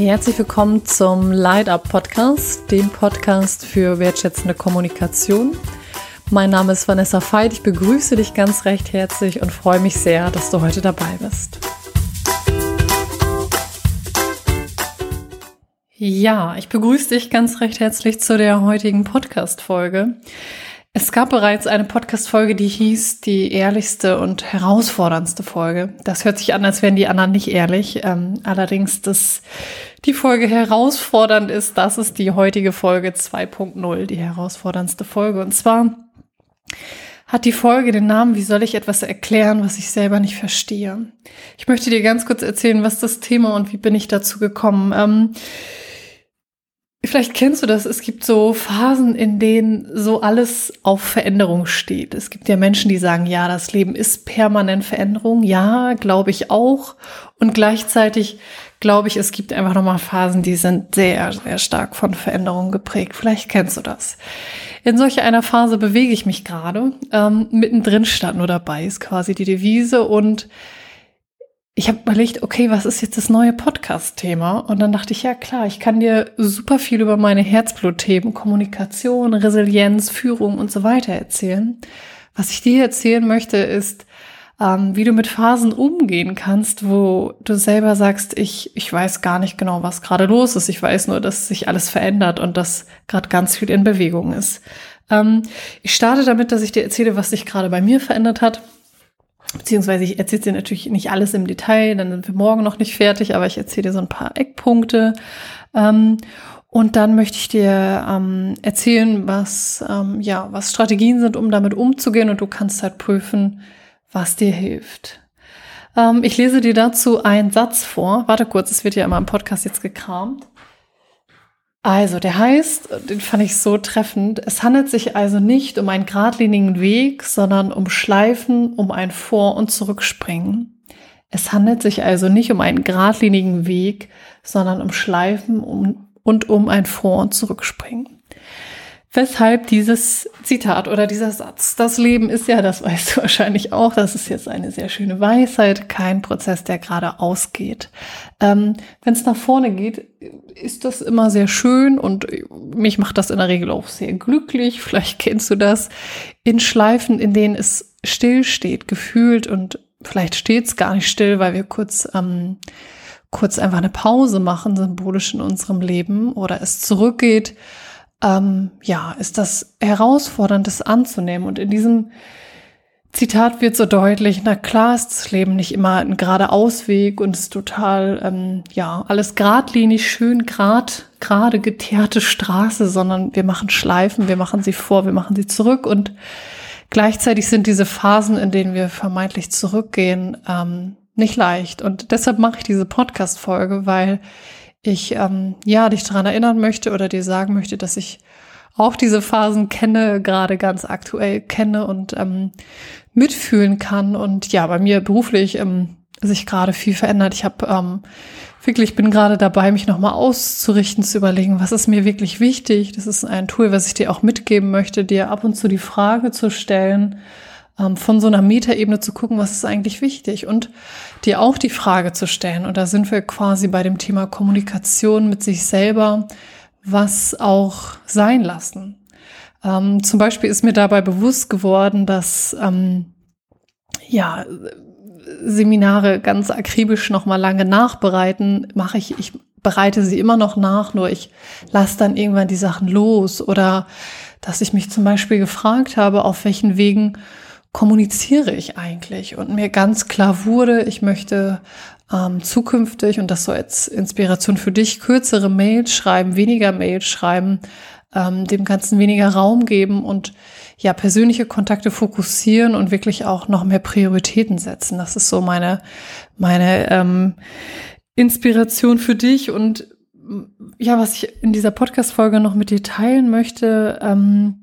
Herzlich willkommen zum Light Up Podcast, dem Podcast für wertschätzende Kommunikation. Mein Name ist Vanessa Veit. Ich begrüße dich ganz recht herzlich und freue mich sehr, dass du heute dabei bist. Ja, ich begrüße dich ganz recht herzlich zu der heutigen Podcast-Folge. Es gab bereits eine Podcast-Folge, die hieß die ehrlichste und herausforderndste Folge. Das hört sich an, als wären die anderen nicht ehrlich. Ähm, allerdings, dass die Folge herausfordernd ist, das ist die heutige Folge 2.0, die herausforderndste Folge. Und zwar hat die Folge den Namen, wie soll ich etwas erklären, was ich selber nicht verstehe. Ich möchte dir ganz kurz erzählen, was das Thema und wie bin ich dazu gekommen. Ähm, Vielleicht kennst du das. Es gibt so Phasen, in denen so alles auf Veränderung steht. Es gibt ja Menschen, die sagen, ja, das Leben ist permanent Veränderung. Ja, glaube ich auch. Und gleichzeitig glaube ich, es gibt einfach nochmal Phasen, die sind sehr, sehr stark von Veränderung geprägt. Vielleicht kennst du das. In solch einer Phase bewege ich mich gerade. Ähm, mittendrin stand nur dabei, ist quasi die Devise und ich habe überlegt, okay, was ist jetzt das neue Podcast-Thema? Und dann dachte ich, ja klar, ich kann dir super viel über meine Herzblutthemen, Kommunikation, Resilienz, Führung und so weiter erzählen. Was ich dir erzählen möchte, ist, ähm, wie du mit Phasen umgehen kannst, wo du selber sagst, ich, ich weiß gar nicht genau, was gerade los ist. Ich weiß nur, dass sich alles verändert und dass gerade ganz viel in Bewegung ist. Ähm, ich starte damit, dass ich dir erzähle, was sich gerade bei mir verändert hat Beziehungsweise ich erzähle dir natürlich nicht alles im Detail, dann sind wir morgen noch nicht fertig, aber ich erzähle dir so ein paar Eckpunkte. Ähm, und dann möchte ich dir ähm, erzählen, was, ähm, ja, was Strategien sind, um damit umzugehen und du kannst halt prüfen, was dir hilft. Ähm, ich lese dir dazu einen Satz vor. Warte kurz, es wird ja immer im Podcast jetzt gekramt. Also, der heißt, den fand ich so treffend, es handelt sich also nicht um einen geradlinigen Weg, sondern um Schleifen, um ein Vor- und Zurückspringen. Es handelt sich also nicht um einen geradlinigen Weg, sondern um Schleifen und um ein Vor- und Zurückspringen. Weshalb dieses Zitat oder dieser Satz, das Leben ist ja, das weißt du wahrscheinlich auch, das ist jetzt eine sehr schöne Weisheit, kein Prozess, der gerade ausgeht. Ähm, Wenn es nach vorne geht, ist das immer sehr schön und mich macht das in der Regel auch sehr glücklich. Vielleicht kennst du das in Schleifen, in denen es still steht, gefühlt und vielleicht steht es gar nicht still, weil wir kurz ähm, kurz einfach eine Pause machen, symbolisch in unserem Leben oder es zurückgeht ähm, ja, ist das herausfordernd, das anzunehmen. Und in diesem Zitat wird so deutlich, na klar ist das Leben nicht immer ein gerader Ausweg und ist total, ähm, ja, alles geradlinig, schön grad, gerade geteerte Straße, sondern wir machen Schleifen, wir machen sie vor, wir machen sie zurück und gleichzeitig sind diese Phasen, in denen wir vermeintlich zurückgehen, ähm, nicht leicht. Und deshalb mache ich diese Podcast-Folge, weil ich ähm, ja dich daran erinnern möchte oder dir sagen möchte, dass ich auch diese Phasen kenne, gerade ganz aktuell kenne und ähm, mitfühlen kann. Und ja, bei mir beruflich ähm, sich gerade viel verändert. Ich habe ähm, wirklich bin gerade dabei, mich nochmal auszurichten, zu überlegen, was ist mir wirklich wichtig. Das ist ein Tool, was ich dir auch mitgeben möchte, dir ab und zu die Frage zu stellen, von so einer Metaebene zu gucken, was ist eigentlich wichtig und dir auch die Frage zu stellen. Und da sind wir quasi bei dem Thema Kommunikation mit sich selber, was auch sein lassen. Ähm, zum Beispiel ist mir dabei bewusst geworden, dass ähm, ja Seminare ganz akribisch noch mal lange nachbereiten mache ich. Ich bereite sie immer noch nach, nur ich lasse dann irgendwann die Sachen los oder dass ich mich zum Beispiel gefragt habe, auf welchen Wegen kommuniziere ich eigentlich? Und mir ganz klar wurde, ich möchte ähm, zukünftig, und das so als Inspiration für dich, kürzere Mails schreiben, weniger Mails schreiben, ähm, dem Ganzen weniger Raum geben und ja, persönliche Kontakte fokussieren und wirklich auch noch mehr Prioritäten setzen. Das ist so meine, meine ähm, Inspiration für dich und ja, was ich in dieser Podcast-Folge noch mit dir teilen möchte, ähm,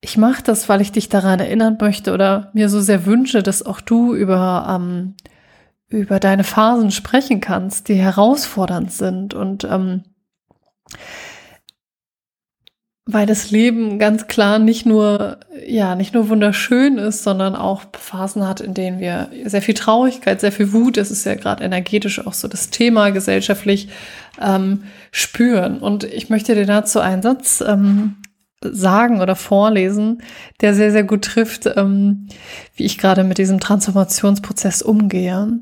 ich mache das, weil ich dich daran erinnern möchte oder mir so sehr wünsche, dass auch du über, ähm, über deine Phasen sprechen kannst, die herausfordernd sind und ähm, weil das Leben ganz klar nicht nur ja nicht nur wunderschön ist, sondern auch Phasen hat, in denen wir sehr viel Traurigkeit, sehr viel Wut, das ist ja gerade energetisch auch so das Thema gesellschaftlich, ähm, spüren. Und ich möchte dir dazu einen Satz ähm, sagen oder vorlesen, der sehr, sehr gut trifft, ähm, wie ich gerade mit diesem Transformationsprozess umgehe.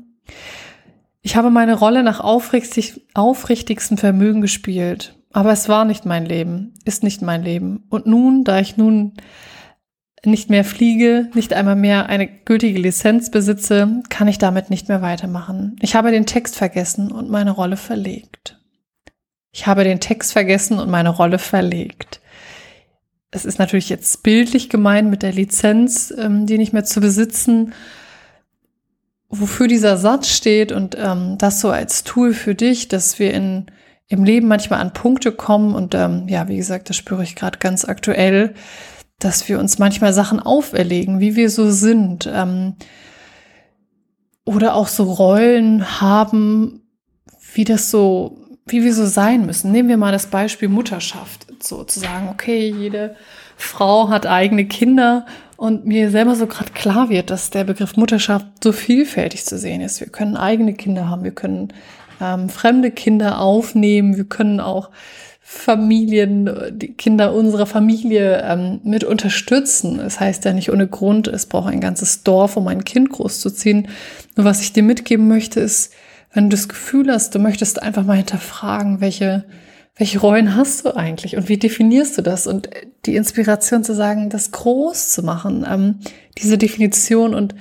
Ich habe meine Rolle nach aufrichtig, aufrichtigstem Vermögen gespielt, aber es war nicht mein Leben, ist nicht mein Leben. Und nun, da ich nun nicht mehr fliege, nicht einmal mehr eine gültige Lizenz besitze, kann ich damit nicht mehr weitermachen. Ich habe den Text vergessen und meine Rolle verlegt. Ich habe den Text vergessen und meine Rolle verlegt. Es ist natürlich jetzt bildlich gemeint mit der Lizenz, ähm, die nicht mehr zu besitzen, wofür dieser Satz steht und ähm, das so als Tool für dich, dass wir in, im Leben manchmal an Punkte kommen und ähm, ja, wie gesagt, das spüre ich gerade ganz aktuell, dass wir uns manchmal Sachen auferlegen, wie wir so sind ähm, oder auch so Rollen haben, wie das so, wie wir so sein müssen. Nehmen wir mal das Beispiel Mutterschaft, so zu sagen, okay, jede Frau hat eigene Kinder und mir selber so gerade klar wird, dass der Begriff Mutterschaft so vielfältig zu sehen ist. Wir können eigene Kinder haben, wir können ähm, fremde Kinder aufnehmen, wir können auch Familien, die Kinder unserer Familie ähm, mit unterstützen. Es das heißt ja nicht ohne Grund, es braucht ein ganzes Dorf, um ein Kind großzuziehen. Nur was ich dir mitgeben möchte, ist, wenn du das Gefühl hast, du möchtest einfach mal hinterfragen, welche welche Rollen hast du eigentlich und wie definierst du das? Und die Inspiration zu sagen, das groß zu machen, ähm, diese Definition und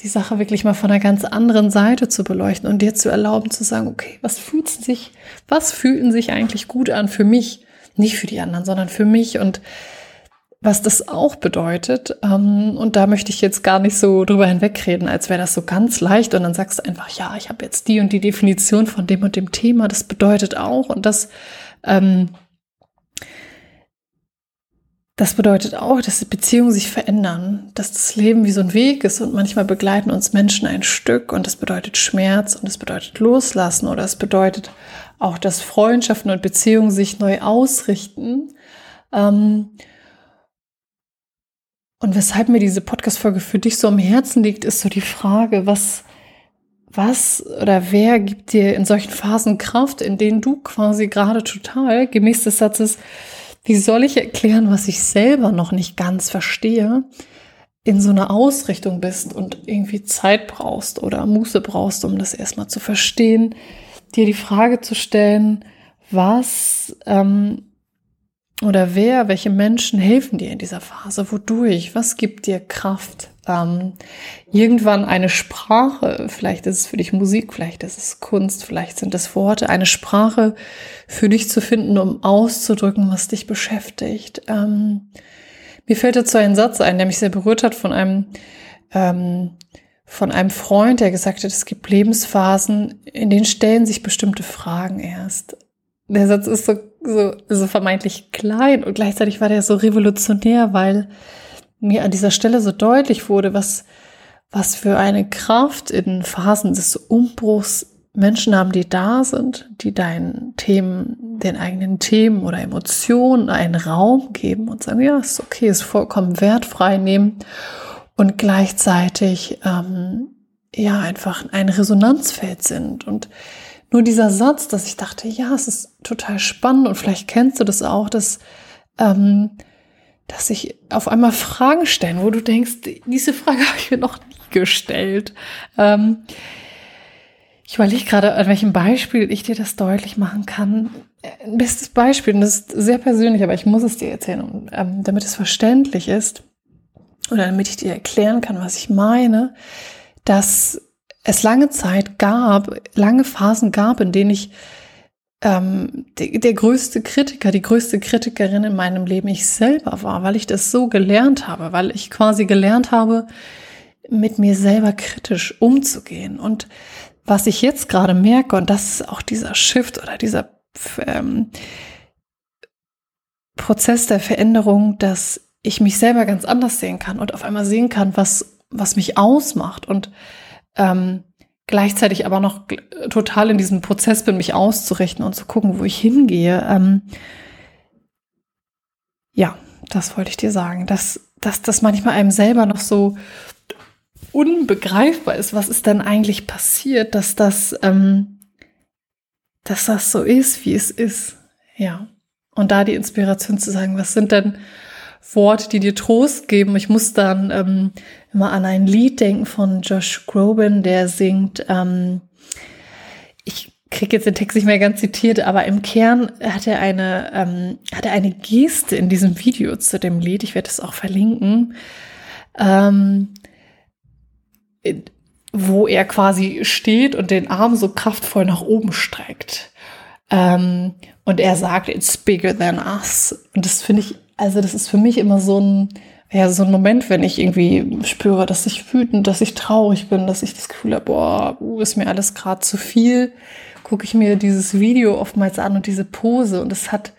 die Sache wirklich mal von einer ganz anderen Seite zu beleuchten und dir zu erlauben zu sagen, okay, was fühlt sich, was fühlten sich eigentlich gut an für mich? Nicht für die anderen, sondern für mich und was das auch bedeutet. Ähm, und da möchte ich jetzt gar nicht so drüber hinwegreden, als wäre das so ganz leicht. Und dann sagst du einfach, ja, ich habe jetzt die und die Definition von dem und dem Thema. Das bedeutet auch. Und das ähm, das bedeutet auch, dass die Beziehungen sich verändern, dass das Leben wie so ein Weg ist und manchmal begleiten uns Menschen ein Stück und das bedeutet Schmerz und das bedeutet Loslassen oder es bedeutet auch, dass Freundschaften und Beziehungen sich neu ausrichten. Ähm, und weshalb mir diese Podcast-Folge für dich so am Herzen liegt, ist so die Frage, was, was oder wer gibt dir in solchen Phasen Kraft, in denen du quasi gerade total gemäß des Satzes, wie soll ich erklären, was ich selber noch nicht ganz verstehe, in so einer Ausrichtung bist und irgendwie Zeit brauchst oder Muße brauchst, um das erstmal zu verstehen, dir die Frage zu stellen, was ähm, oder wer, welche Menschen helfen dir in dieser Phase? Wodurch? Was gibt dir Kraft? Ähm, irgendwann eine Sprache, vielleicht ist es für dich Musik, vielleicht ist es Kunst, vielleicht sind es Worte, eine Sprache für dich zu finden, um auszudrücken, was dich beschäftigt. Ähm, mir fällt dazu ein Satz ein, der mich sehr berührt hat von einem, ähm, von einem Freund, der gesagt hat, es gibt Lebensphasen, in denen stellen sich bestimmte Fragen erst. Der Satz ist so so, so vermeintlich klein und gleichzeitig war der so revolutionär, weil mir an dieser Stelle so deutlich wurde, was, was für eine Kraft in Phasen des Umbruchs Menschen haben, die da sind, die deinen Themen, den eigenen Themen oder Emotionen einen Raum geben und sagen, ja, ist okay, ist vollkommen wertfrei nehmen und gleichzeitig ähm, ja einfach ein Resonanzfeld sind und nur dieser Satz, dass ich dachte, ja, es ist total spannend und vielleicht kennst du das auch, dass, ähm, dass sich auf einmal Fragen stellen, wo du denkst, diese Frage habe ich mir noch nie gestellt. Ähm, ich überlege gerade, an welchem Beispiel ich dir das deutlich machen kann. Ein bestes Beispiel, und das ist sehr persönlich, aber ich muss es dir erzählen, ähm, damit es verständlich ist oder damit ich dir erklären kann, was ich meine, dass es lange Zeit gab, lange Phasen gab, in denen ich ähm, der, der größte Kritiker, die größte Kritikerin in meinem Leben ich selber war, weil ich das so gelernt habe, weil ich quasi gelernt habe, mit mir selber kritisch umzugehen. Und was ich jetzt gerade merke, und das ist auch dieser Shift oder dieser ähm, Prozess der Veränderung, dass ich mich selber ganz anders sehen kann und auf einmal sehen kann, was, was mich ausmacht und ähm, gleichzeitig aber noch total in diesem Prozess bin, mich auszurichten und zu gucken, wo ich hingehe. Ähm, ja, das wollte ich dir sagen. Das dass das manchmal einem selber noch so unbegreifbar ist. Was ist denn eigentlich passiert, dass das, ähm, dass das so ist, wie es ist? Ja. Und da die Inspiration zu sagen, was sind denn Worte, die dir Trost geben? Ich muss dann ähm, immer an ein Lied denken von Josh Groban, der singt, ähm, ich kriege jetzt den Text nicht mehr ganz zitiert, aber im Kern hat er eine, ähm, hat er eine Geste in diesem Video zu dem Lied. Ich werde es auch verlinken. Ähm, wo er quasi steht und den Arm so kraftvoll nach oben streckt. Ähm, und er sagt, it's bigger than us. Und das finde ich, also das ist für mich immer so ein, ja, so ein Moment, wenn ich irgendwie spüre, dass ich wütend, dass ich traurig bin, dass ich das Gefühl habe, boah, uh, ist mir alles gerade zu viel, gucke ich mir dieses Video oftmals an und diese Pose und es hat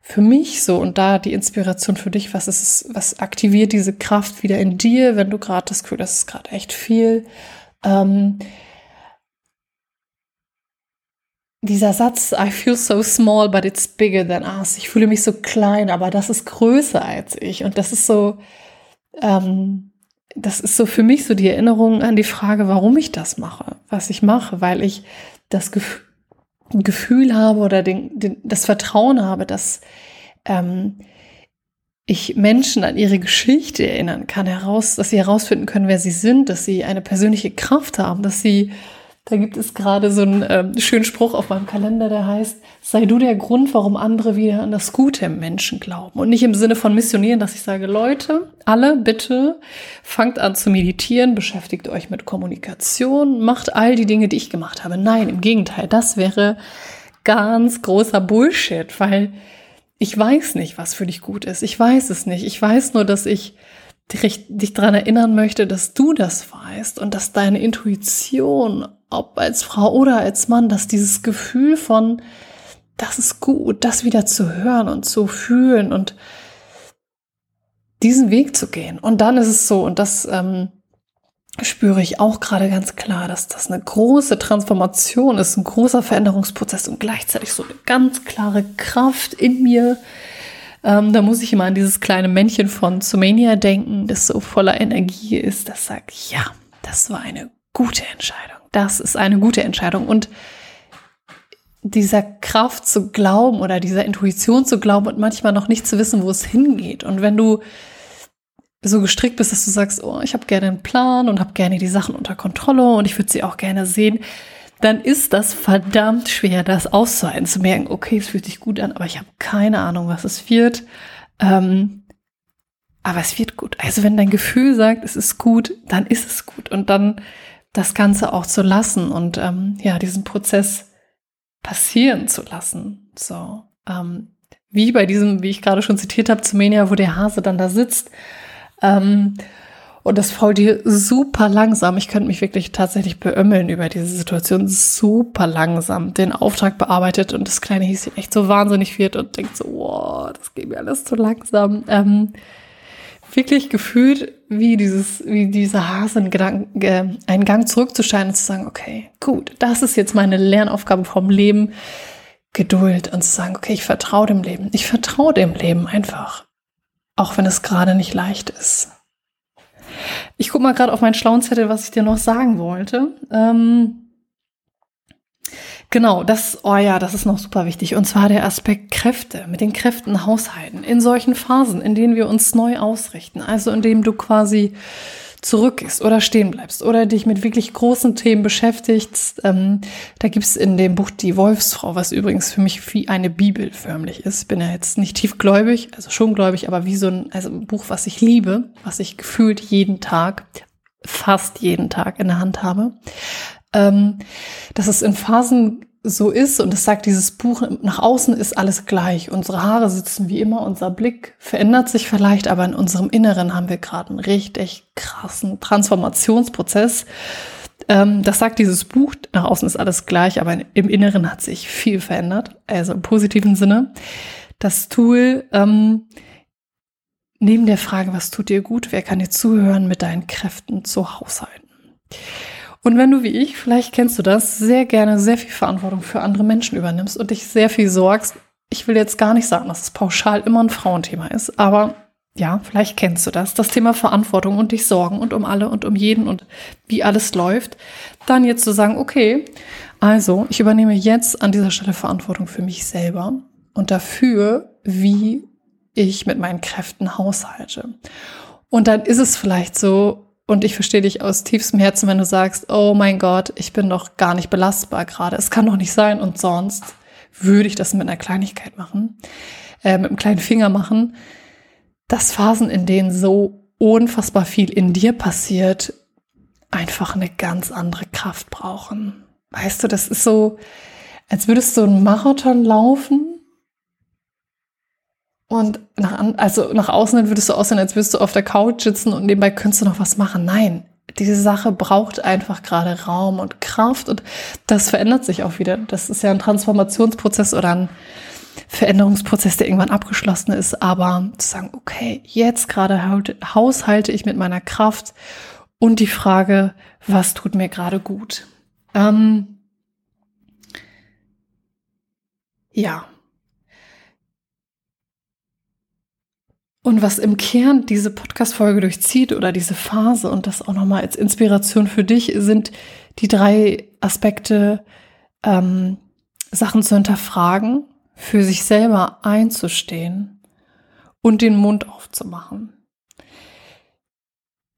für mich so und da die Inspiration für dich, was ist es, was aktiviert diese Kraft wieder in dir, wenn du gerade das Gefühl, das ist gerade echt viel. Ähm, dieser Satz, I feel so small, but it's bigger than us. Ich fühle mich so klein, aber das ist größer als ich. Und das ist so, ähm, das ist so für mich so die Erinnerung an die Frage, warum ich das mache, was ich mache, weil ich das Gefühl, Gefühl habe oder den, den, das Vertrauen habe, dass ähm, ich Menschen an ihre Geschichte erinnern kann, heraus, dass sie herausfinden können, wer sie sind, dass sie eine persönliche Kraft haben, dass sie da gibt es gerade so einen äh, schönen Spruch auf meinem Kalender, der heißt, sei du der Grund, warum andere wieder an das Gute im Menschen glauben. Und nicht im Sinne von missionieren, dass ich sage, Leute, alle bitte fangt an zu meditieren, beschäftigt euch mit Kommunikation, macht all die Dinge, die ich gemacht habe. Nein, im Gegenteil, das wäre ganz großer Bullshit, weil ich weiß nicht, was für dich gut ist. Ich weiß es nicht. Ich weiß nur, dass ich dich, dich daran erinnern möchte, dass du das weißt und dass deine Intuition ob als Frau oder als Mann, dass dieses Gefühl von, das ist gut, das wieder zu hören und zu fühlen und diesen Weg zu gehen. Und dann ist es so, und das ähm, spüre ich auch gerade ganz klar, dass das eine große Transformation ist, ein großer Veränderungsprozess und gleichzeitig so eine ganz klare Kraft in mir. Ähm, da muss ich immer an dieses kleine Männchen von Sumania denken, das so voller Energie ist, das sagt, ja, das war eine gute Entscheidung das ist eine gute Entscheidung. Und dieser Kraft zu glauben oder dieser Intuition zu glauben und manchmal noch nicht zu wissen, wo es hingeht. Und wenn du so gestrickt bist, dass du sagst, oh, ich habe gerne einen Plan und habe gerne die Sachen unter Kontrolle und ich würde sie auch gerne sehen, dann ist das verdammt schwer, das auszuhalten, zu merken, okay, es fühlt sich gut an, aber ich habe keine Ahnung, was es wird. Ähm, aber es wird gut. Also wenn dein Gefühl sagt, es ist gut, dann ist es gut. Und dann das Ganze auch zu lassen und ähm, ja, diesen Prozess passieren zu lassen. So, ähm, wie bei diesem, wie ich gerade schon zitiert habe, Zumenia, wo der Hase dann da sitzt. Ähm, und das Faultier super langsam, ich könnte mich wirklich tatsächlich beömmeln über diese Situation, super langsam den Auftrag bearbeitet und das kleine Häschen echt so wahnsinnig wird und denkt so, wow, das geht mir alles zu langsam. Ähm, wirklich gefühlt, wie dieses, wie dieser Hase Gedanken, einen Gang zurückzuscheinen und zu sagen, okay, gut, das ist jetzt meine Lernaufgabe vom Leben. Geduld und zu sagen, okay, ich vertraue dem Leben. Ich vertraue dem Leben einfach. Auch wenn es gerade nicht leicht ist. Ich gucke mal gerade auf meinen schlauen Zettel, was ich dir noch sagen wollte. Ähm, Genau, das, oh ja, das ist noch super wichtig. Und zwar der Aspekt Kräfte, mit den Kräften haushalten. In solchen Phasen, in denen wir uns neu ausrichten. Also in denen du quasi zurückgehst oder stehen bleibst oder dich mit wirklich großen Themen beschäftigst. Ähm, da gibt's in dem Buch Die Wolfsfrau, was übrigens für mich wie eine Bibel förmlich ist. Bin ja jetzt nicht tiefgläubig, also schon gläubig, aber wie so ein, also ein Buch, was ich liebe, was ich gefühlt jeden Tag, fast jeden Tag in der Hand habe ähm, dass es in Phasen so ist und es sagt dieses Buch, nach außen ist alles gleich. Unsere Haare sitzen wie immer, unser Blick verändert sich vielleicht, aber in unserem Inneren haben wir gerade einen richtig krassen Transformationsprozess. Ähm, das sagt dieses Buch, nach außen ist alles gleich, aber im Inneren hat sich viel verändert, also im positiven Sinne. Das Tool, ähm, neben der Frage, was tut dir gut, wer kann dir zuhören, mit deinen Kräften zu haushalten. Und wenn du wie ich, vielleicht kennst du das, sehr gerne sehr viel Verantwortung für andere Menschen übernimmst und dich sehr viel sorgst, ich will jetzt gar nicht sagen, dass es pauschal immer ein Frauenthema ist, aber Ja, vielleicht kennst du das, das Thema Verantwortung und dich sorgen und um alle und um jeden und wie alles läuft. Dann jetzt zu sagen, okay, also ich übernehme jetzt an dieser Stelle Verantwortung für mich selber und dafür, wie ich mit meinen Kräften haushalte. Und dann ist es vielleicht so, und ich verstehe dich aus tiefstem Herzen, wenn du sagst, oh mein Gott, ich bin doch gar nicht belastbar gerade. Es kann doch nicht sein. Und sonst würde ich das mit einer Kleinigkeit machen, äh, mit einem kleinen Finger machen dass Phasen, in denen so unfassbar viel in dir passiert, einfach eine ganz andere Kraft brauchen. Weißt du, das ist so, als würdest du einen Marathon laufen und nach, also nach außen würdest du aussehen, als würdest du auf der Couch sitzen und nebenbei könntest du noch was machen. Nein, diese Sache braucht einfach gerade Raum und Kraft und das verändert sich auch wieder. Das ist ja ein Transformationsprozess oder ein Veränderungsprozess, der irgendwann abgeschlossen ist, aber zu sagen, okay, jetzt gerade haushalte ich mit meiner Kraft und die Frage, was tut mir gerade gut? Ähm, ja. Und was im Kern diese Podcast-Folge durchzieht oder diese Phase und das auch nochmal als Inspiration für dich sind die drei Aspekte, ähm, Sachen zu hinterfragen, für sich selber einzustehen und den Mund aufzumachen.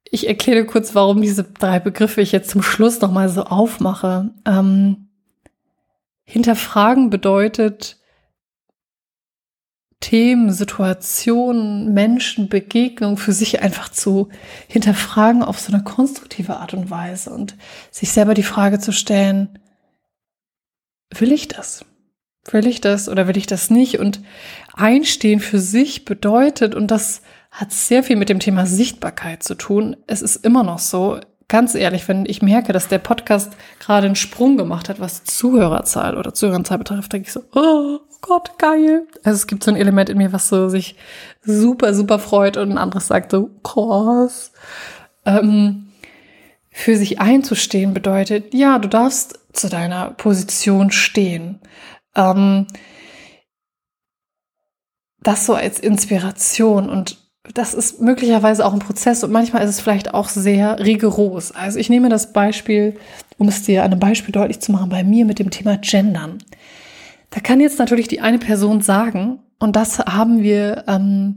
Ich erkläre kurz, warum diese drei Begriffe ich jetzt zum Schluss nochmal so aufmache. Ähm, hinterfragen bedeutet, Themen, Situationen, Menschen, Begegnungen für sich einfach zu hinterfragen auf so eine konstruktive Art und Weise und sich selber die Frage zu stellen, will ich das? Will ich das oder will ich das nicht? Und einstehen für sich bedeutet, und das hat sehr viel mit dem Thema Sichtbarkeit zu tun. Es ist immer noch so, ganz ehrlich, wenn ich merke, dass der Podcast gerade einen Sprung gemacht hat, was Zuhörerzahl oder Zuhörerzahl betrifft, denke ich so, oh Gott, geil. Also es gibt so ein Element in mir, was so sich super, super freut und ein anderes sagt so, krass. Ähm, für sich einzustehen bedeutet, ja, du darfst zu deiner Position stehen. Ähm, das so als Inspiration und das ist möglicherweise auch ein Prozess und manchmal ist es vielleicht auch sehr rigoros. Also ich nehme das Beispiel, um es dir an einem Beispiel deutlich zu machen, bei mir mit dem Thema Gendern. Da kann jetzt natürlich die eine Person sagen, und das haben wir ähm,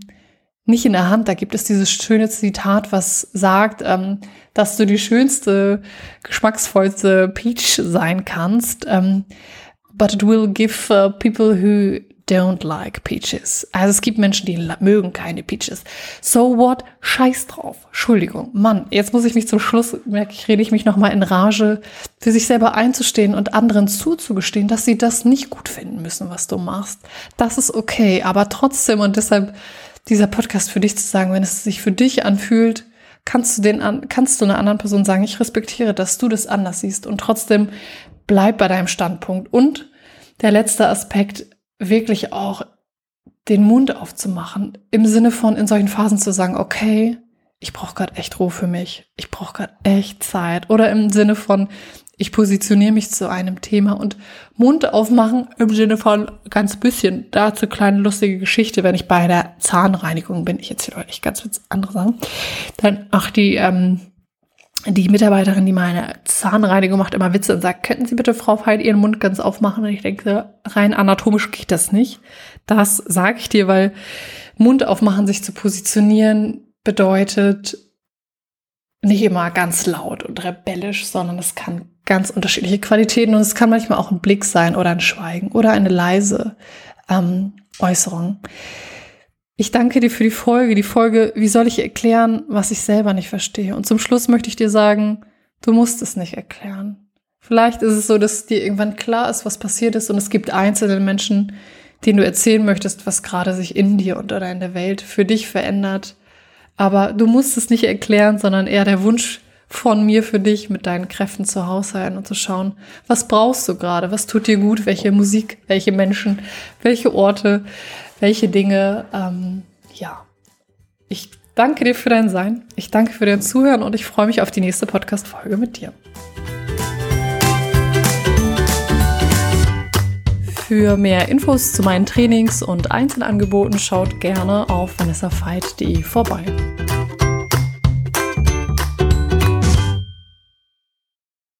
nicht in der Hand. Da gibt es dieses schöne Zitat, was sagt, ähm, dass du die schönste, geschmacksvollste Peach sein kannst. Ähm, but it will give uh, people who don't like peaches. Also es gibt Menschen, die mögen keine Peaches. So what? Scheiß drauf. Entschuldigung. Mann, jetzt muss ich mich zum Schluss, merke ich, rede ich mich nochmal in Rage, für sich selber einzustehen und anderen zuzugestehen, dass sie das nicht gut finden müssen, was du machst. Das ist okay. Aber trotzdem und deshalb dieser Podcast für dich zu sagen, wenn es sich für dich anfühlt, kannst du den, kannst du einer anderen Person sagen, ich respektiere, dass du das anders siehst und trotzdem bleib bei deinem Standpunkt. Und der letzte Aspekt, wirklich auch den Mund aufzumachen, im Sinne von in solchen Phasen zu sagen, okay, ich brauche gerade echt Ruhe für mich, ich brauche gerade echt Zeit. Oder im Sinne von, ich positioniere mich zu einem Thema und Mund aufmachen im Sinne von ganz bisschen, dazu kleine lustige Geschichte, wenn ich bei der Zahnreinigung bin, ich erzähle euch ganz andere Sachen, dann, ach, die, ähm, die Mitarbeiterin, die meine Zahnreinigung macht, immer Witze und sagt, könnten Sie bitte, Frau Veit, Ihren Mund ganz aufmachen? Und ich denke, rein anatomisch geht das nicht. Das sage ich dir, weil Mund aufmachen, sich zu positionieren, bedeutet nicht immer ganz laut und rebellisch, sondern es kann ganz unterschiedliche Qualitäten und es kann manchmal auch ein Blick sein oder ein Schweigen oder eine leise ähm, Äußerung. Ich danke dir für die Folge. Die Folge, wie soll ich erklären, was ich selber nicht verstehe? Und zum Schluss möchte ich dir sagen, du musst es nicht erklären. Vielleicht ist es so, dass dir irgendwann klar ist, was passiert ist und es gibt einzelne Menschen, denen du erzählen möchtest, was gerade sich in dir und oder in der Welt für dich verändert. Aber du musst es nicht erklären, sondern eher der Wunsch von mir für dich, mit deinen Kräften zu haushalten und zu schauen, was brauchst du gerade, was tut dir gut, welche Musik, welche Menschen, welche Orte, welche Dinge, ähm, ja. Ich danke dir für dein Sein, ich danke für dein Zuhören und ich freue mich auf die nächste Podcast-Folge mit dir. Für mehr Infos zu meinen Trainings und Einzelangeboten schaut gerne auf vanessafeit.de vorbei.